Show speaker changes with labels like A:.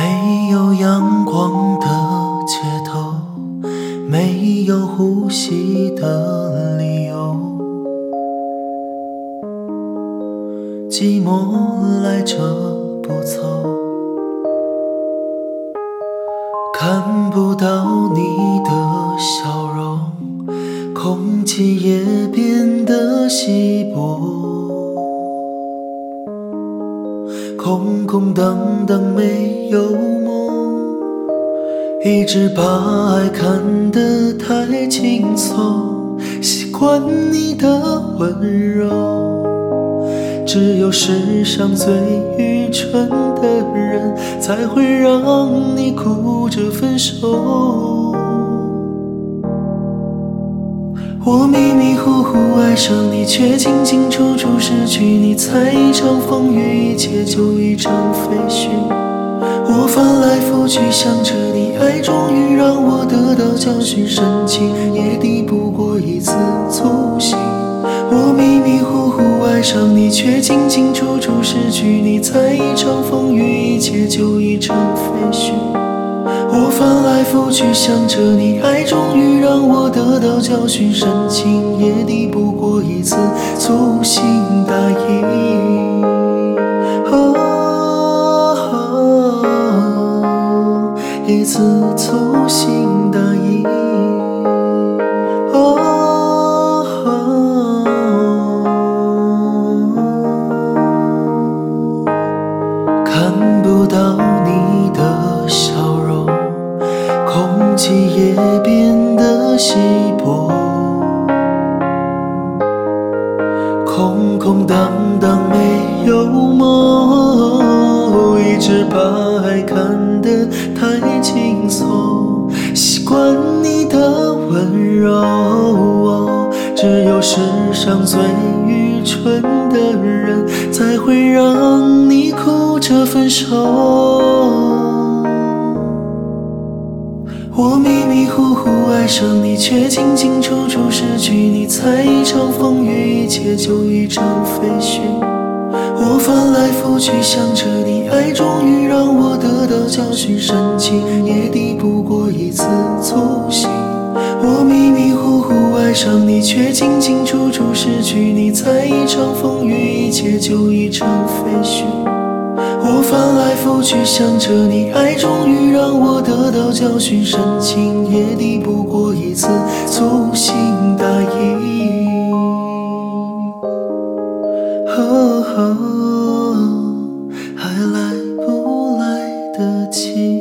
A: 没有阳光的街头，没有呼吸的理由，寂寞来者不走，看不到你的笑容，空气也变得稀薄。空空荡荡没有梦，一直把爱看得太轻松，习惯你的温柔，只有世上最愚蠢的人才会让你哭着分手。我迷迷糊糊爱上你，却清清楚楚失去你。才一场风雨，一切就一场废墟。我翻来覆去想着你，爱终于让我得到教训，深情也抵不过一次粗心。我迷迷糊糊爱上你，却清清楚楚失去你。在一场风雨，一切就一场废墟。我翻来覆去想着你，爱终于让我得到教训，深情也抵不过一次粗心大意。粗心大意。哦，看不到你的笑容。空气也变得稀薄，空空荡荡没有梦，一直把爱看轻松，习惯你的温柔，只有世上最愚蠢的人才会让你哭着分手。我迷迷糊糊爱上你，却清清楚楚失去你。才一场风雨，一切就一场废墟。我翻来覆去想着，爱终于让我得到教训，深情也抵不过一次粗心。我迷迷糊糊爱上你，却清清楚楚失去你。在一场风雨，一切就一场废墟。我翻来覆去想着你，爱终于让我得到教训，深情也抵不过一次粗心大意。哦，还起？